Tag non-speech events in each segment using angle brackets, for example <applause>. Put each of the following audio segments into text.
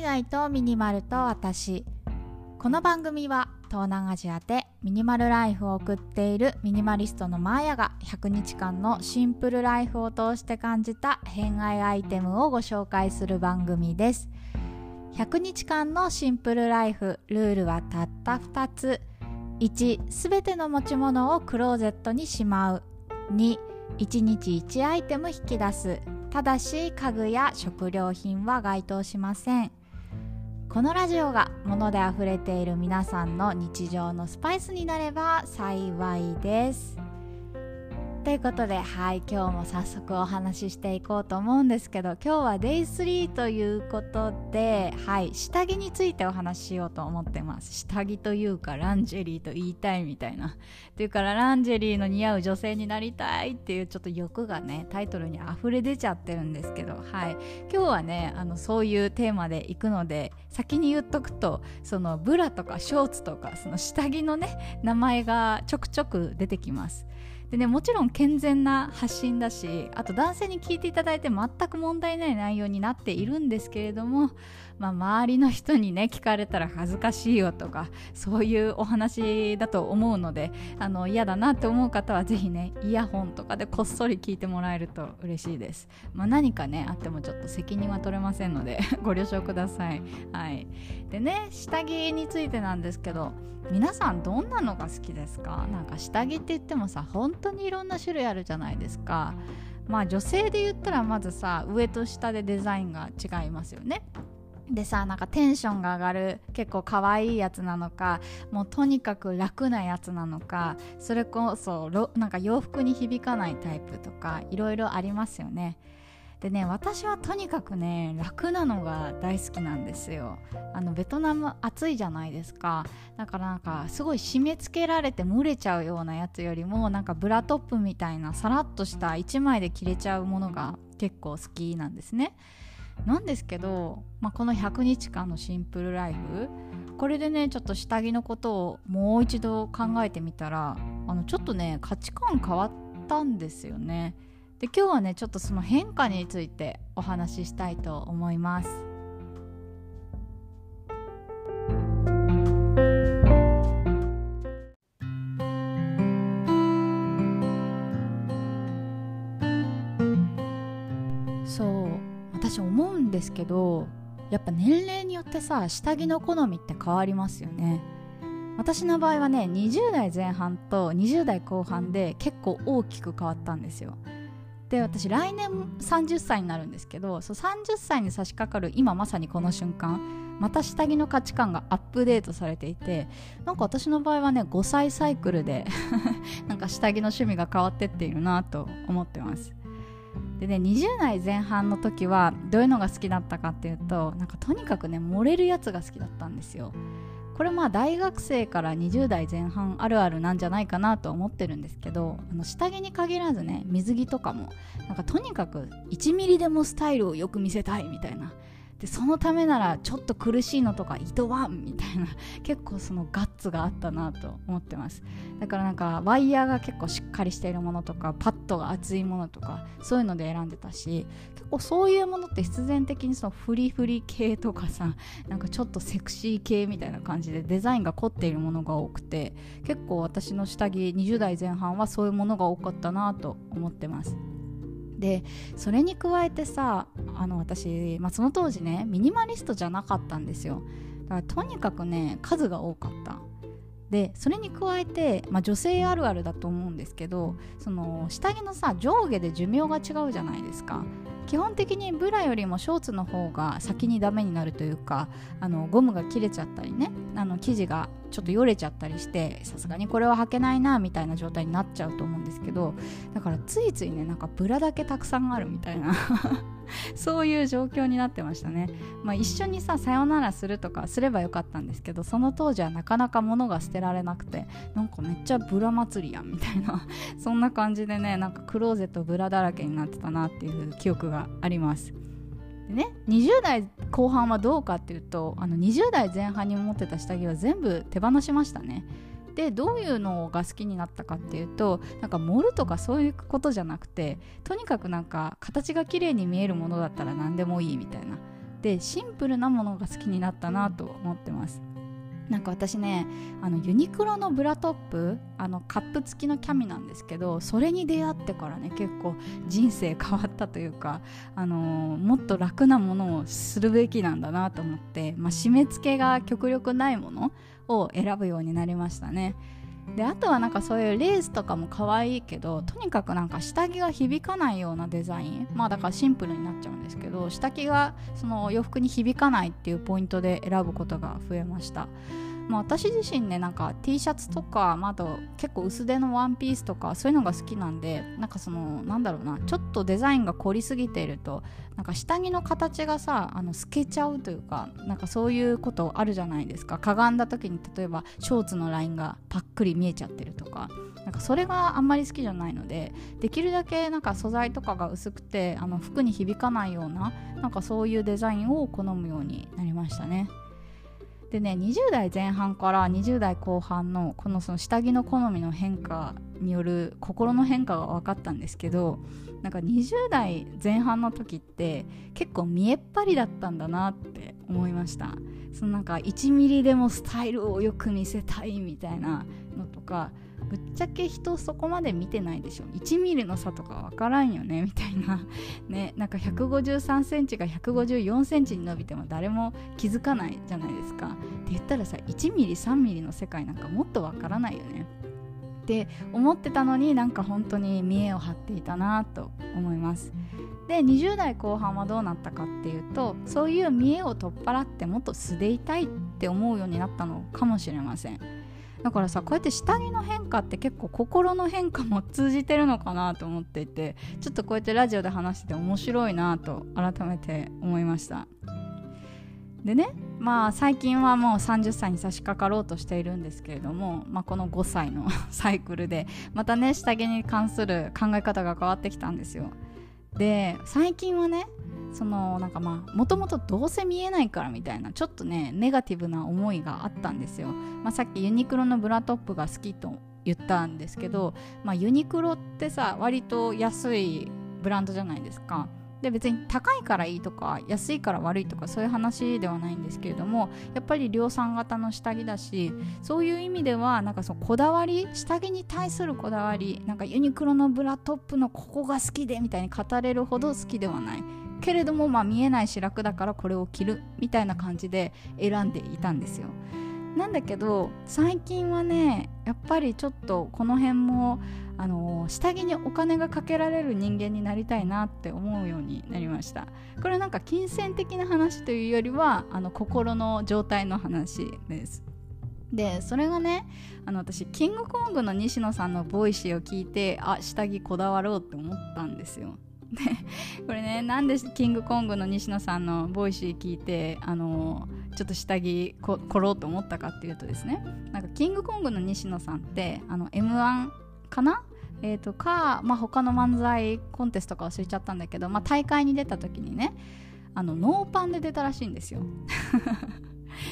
海外とミニマルと私。この番組は東南アジアでミニマルライフを送っているミニマリストのマーヤが100日間のシンプルライフを通して感じた偏愛アイテムをご紹介する番組です。100日間のシンプルライフルールはたった2つ。1すべての持ち物をクローゼットにしまう。2 1日1アイテム引き出す。ただし家具や食料品は該当しません。このラジオが物であふれている皆さんの日常のスパイスになれば幸いです。ということではい今日も早速お話ししていこうと思うんですけど今日は Day3 ということではい下着についてお話ししようと思ってます。下着というかランジェリーと言いたいみたいな。っていうからランジェリーの似合う女性になりたいっていうちょっと欲がねタイトルに溢れ出ちゃってるんですけどはい。今日はねあのそういうテーマでいくので先に言っとくとそのブラとかショーツとかその下着のね名前がちょくちょく出てきます。でねもちろん健全な発信だしあと男性に聞いていただいて全く問題ない内容になっているんですけれども、まあ、周りの人にね聞かれたら恥ずかしいよとかそういうお話だと思うのであの嫌だなって思う方はぜひねイヤホンとかでこっそり聞いてもらえると嬉しいです、まあ、何かねあってもちょっと責任は取れませんので <laughs> ご了承ください、はい、でね下着についてなんですけど皆さんどんなのが好きですか？なんか下着って言ってもさ本当にいろんな種類あるじゃないですか。まあ女性で言ったらまずさ上と下でデザインが違いますよね。でさなんかテンションが上がる結構可愛いやつなのかもうとにかく楽なやつなのかそれこそなんか洋服に響かないタイプとかいろいろありますよね。でね私はとにかくね楽なのが大好きなんですよ。あのベトナム暑いじゃないですか。だからなんかすごい締め付けられて蒸れちゃうようなやつよりもなんかブラトップみたいなさらっとした1枚で着れちゃうものが結構好きなんですね。なんですけど、まあ、この100日間のシンプルライフこれでねちょっと下着のことをもう一度考えてみたらあのちょっとね価値観変わったんですよね。で今日はねちょっとその変化についてお話ししたいと思います。そう私思うんですけどやっぱ年齢によってさ下着の好みって変わりますよね。私の場合はね20代前半と20代後半で結構大きく変わったんですよ。で私来年30歳になるんですけどそう30歳に差し掛かる今まさにこの瞬間また下着の価値観がアップデートされていてなんか私の場合はね5歳サイクルで <laughs> なんか下着の趣味が変わってっているなと思ってます。でね20代前半の時はどういうのが好きだったかっていうとなんかとにかくね漏れるやつが好きだったんですよ。これまあ大学生から20代前半あるあるなんじゃないかなと思ってるんですけどあの下着に限らずね水着とかもなんかとにかく1ミリでもスタイルをよく見せたいみたいなでそのためならちょっと苦しいのとかいとわんみたいな <laughs> 結構そのガッツがあったなと思ってます。だからなんかワイヤーが結構しっかりしているものとかパッドが厚いものとかそういうので選んでたし結構そういうものって必然的にそのフリフリ系とかさ <laughs> なんかちょっとセクシー系みたいな感じでデザインが凝っているものが多くて結構私の下着20代前半はそういうものが多かったなと思ってます。でそれに加えてさあの私、まあ、その当時ねミニマリストじゃなかったんですよ。だからとにかくね数が多かった。でそれに加えて、まあ、女性あるあるだと思うんですけどその下着のさ上下で寿命が違うじゃないですか。基本的にブラよりもショーツの方が先にダメになるというかあのゴムが切れちゃったりねあの生地がちょっとよれちゃったりしてさすがにこれは履けないなみたいな状態になっちゃうと思うんですけどだからついついねなんかブラだけたくさんあるみたいな。<laughs> そういう状況になってましたね、まあ、一緒にささよならするとかすればよかったんですけどその当時はなかなか物が捨てられなくてなんかめっちゃブラ祭りやんみたいな <laughs> そんな感じでねなんかクローゼットブラだらけになってたなっていう記憶があります。でね20代後半はどうかっていうとあの20代前半に持ってた下着は全部手放しましたね。でどういうのが好きになったかっていうとなんか盛るとかそういうことじゃなくてとにかくなんか形が綺麗に見えるものだったら何でもいいみたいな。でシンプルなものが好きになったなと思ってます。なんか私ねあのユニクロのブラトップあのカップ付きのキャミなんですけどそれに出会ってからね結構人生変わったというか、あのー、もっと楽なものをするべきなんだなと思って、まあ、締め付けが極力ないものを選ぶようになりましたね。であとはなんかそういうレースとかも可愛いけどとにかくなんか下着が響かないようなデザイン。まあだからシンプルになっちゃうんですけど下着がその洋服に響かないっていうポイントで選ぶことが増えました。まあ、私自身ねなんか T シャツとか、まあ、あと結構薄手のワンピースとかそういうのが好きなんでなんかそのなんだろうなちょっとデザインが凝りすぎているとなんか下着の形がさあの透けちゃうというかなんかそういうことあるじゃないですかかがんだ時に例えばショーツのラインがパックリ見えちゃってるとかなんかそれがあんまり好きじゃないのでできるだけなんか素材とかが薄くてあの服に響かないようななんかそういうデザインを好むようになりましたね。でね20代前半から20代後半のこのその下着の好みの変化による心の変化が分かったんですけどなんか20代前半の時って結構見えっ張りだったんだなって思いました。そのなんか1ミリでもスタイルをよく見せたいみたいなのとかぶっちゃけ人そこまで見てないでしょ。1ミリの差とか分からんよね。<laughs> みたいな。ね。なんか153センチが154センチに伸びても誰も気づかないじゃないですか。って言ったらさ1ミリ3ミリの世界なんかもっと分からないよね。って思ってたのになんか本当に見栄を張っていたなと思います。で20代後半はどうなったかっていうとそういう見栄を取っ払ってもっと素でいたいって思うようになったのかもしれません。だからさこうやって下着の変化って結構心の変化も通じてるのかなと思っていてちょっとこうやってラジオで話してて面白いなと改めて思いました。でねまあ最近はもう30歳に差し掛かろうとしているんですけれども、まあ、この5歳の <laughs> サイクルでまたね下着に関する考え方が変わってきたんですよで最近はねそのなんかまあもともとどうせ見えないからみたいなちょっとねネガティブな思いがあったんですよ、まあ、さっきユニクロのブラトップが好きと言ったんですけど、まあ、ユニクロってさ割と安いブランドじゃないですか。で別に高いからいいとか安いから悪いとかそういう話ではないんですけれどもやっぱり量産型の下着だしそういう意味ではなんかそのこだわり下着に対するこだわりなんかユニクロのブラトップのここが好きでみたいに語れるほど好きではない。けれどもまあ見えないし楽だからこれを着るみたいな感じで選んでいたんですよ。なんだけど最近はねやっぱりちょっとこの辺もあの下着にお金がかけられる人間になりたいなって思うようになりました。これはなんか金銭的な話というよりはあの心の状態の話です。でそれがねあの私キングコングの西野さんの Voicy を聞いてあ下着こだわろうって思ったんですよ。<laughs> これねなんでキングコングの西野さんのボイシー聞いてあのちょっと下着こ凝ろうと思ったかっていうとですね。なんかキングコングの西野さんってあの M-1かな？えーと、か、まあ、他の漫才コンテストか忘れちゃったんだけど、まあ、大会に出た時にねあのノーパンで出たらしいんですよ。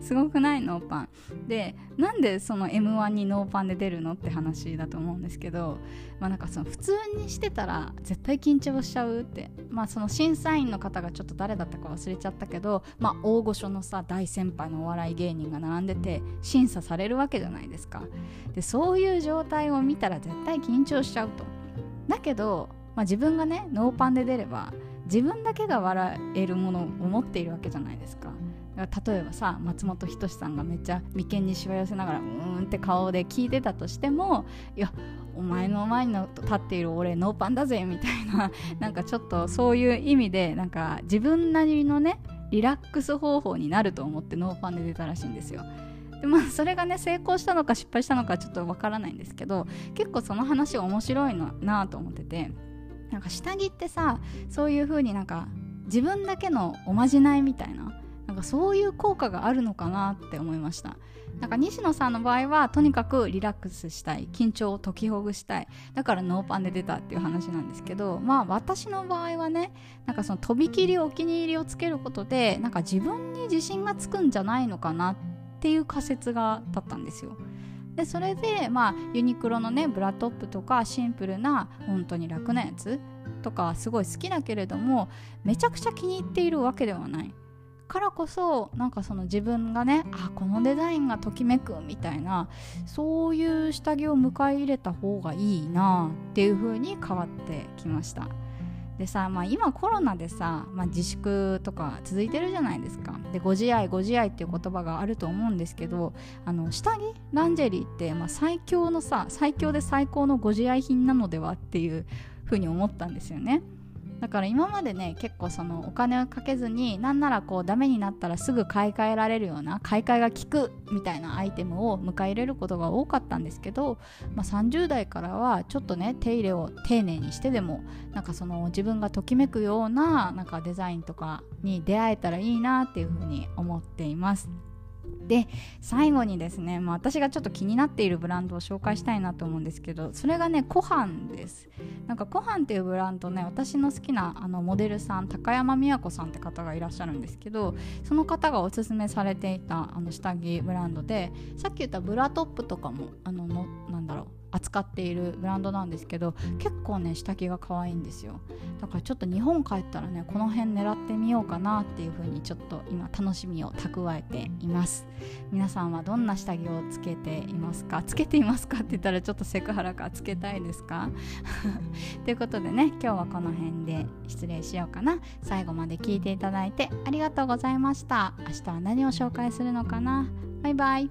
すごくないノーパン。でなんでその m 1にノーパンで出るのって話だと思うんですけど、まあ、なんかその普通にしてたら絶対緊張しちゃうって、まあ、その審査員の方がちょっと誰だったか忘れちゃったけど、まあ、大御所のさ大先輩のお笑い芸人が並んでて審査されるわけじゃないですか。でそういう状態を見たら絶対緊張しちゃうと。だけど、まあ、自分がねノーパンで出れば自分だけが笑えるものを持っているわけじゃないですか。例えばさ松本人志さんがめっちゃ眉間にしわ寄せながらうーんって顔で聞いてたとしてもいやお前の前に立っている俺ノーパンだぜみたいな <laughs> なんかちょっとそういう意味でなんか自分なりのねリラックス方法になると思ってノーパンで出たらしいんですよ。でまあそれがね成功したのか失敗したのかちょっとわからないんですけど結構その話面白いのなと思っててなんか下着ってさそういう風になんか自分だけのおまじないみたいななんかそういう効果があるのかなって思いました。なんか西野さんの場合はとにかくリラックスしたい緊張を解きほぐしたい。だからノーパンで出たっていう話なんですけどまあ私の場合はねなんかそのとびきりお気に入りをつけることでなんか自分に自信がつくんじゃないのかなっていう仮説が立ったんですよ。でそれでまあユニクロのねブラトップとかシンプルな本当に楽なやつとかすごい好きだけれどもめちゃくちゃ気に入っているわけではない。からこそなんかその自分がねあこのデザインがときめくみたいなそういう下着を迎え入れた方がいいなっていう風に変わってきました。でさ、まあ、今コロナでさ、まあ、自粛とか続いてるじゃないですか。でご自愛ご自愛っていう言葉があると思うんですけどあの下着ランジェリーって、まあ、最強のさ最強で最高のご自愛品なのではっていうふうに思ったんですよね。だから今までね結構そのお金をかけずになんならこうダメになったらすぐ買い替えられるような買い替えが効くみたいなアイテムを迎え入れることが多かったんですけど、まあ、30代からはちょっとね手入れを丁寧にしてでもなんかその自分がときめくようななんかデザインとかに出会えたらいいなっていうふうに思っています。で最後にですね、まあ、私がちょっと気になっているブランドを紹介したいなと思うんですけどそれがねコハンです。なんかコハンっていうブランドね私の好きなあのモデルさん高山美和子さんって方がいらっしゃるんですけどその方がおすすめされていたあの下着ブランドでさっき言ったブラトップとかもあののなんだろう扱っているブランドなんですけど結構ね下着が可愛いんですよ。だからちょっと日本帰ったらねこの辺狙ってみようかなっていう風にちょっと今楽しみを蓄えています。皆さんはどんな下着をつけていますか？つけていますかって言ったらちょっとセクハラかつけたいですか？<laughs> ということでね今日はこの辺で失礼しようかな。最後まで聞いていただいてありがとうございました。明日は何を紹介するのかな？バイバイ。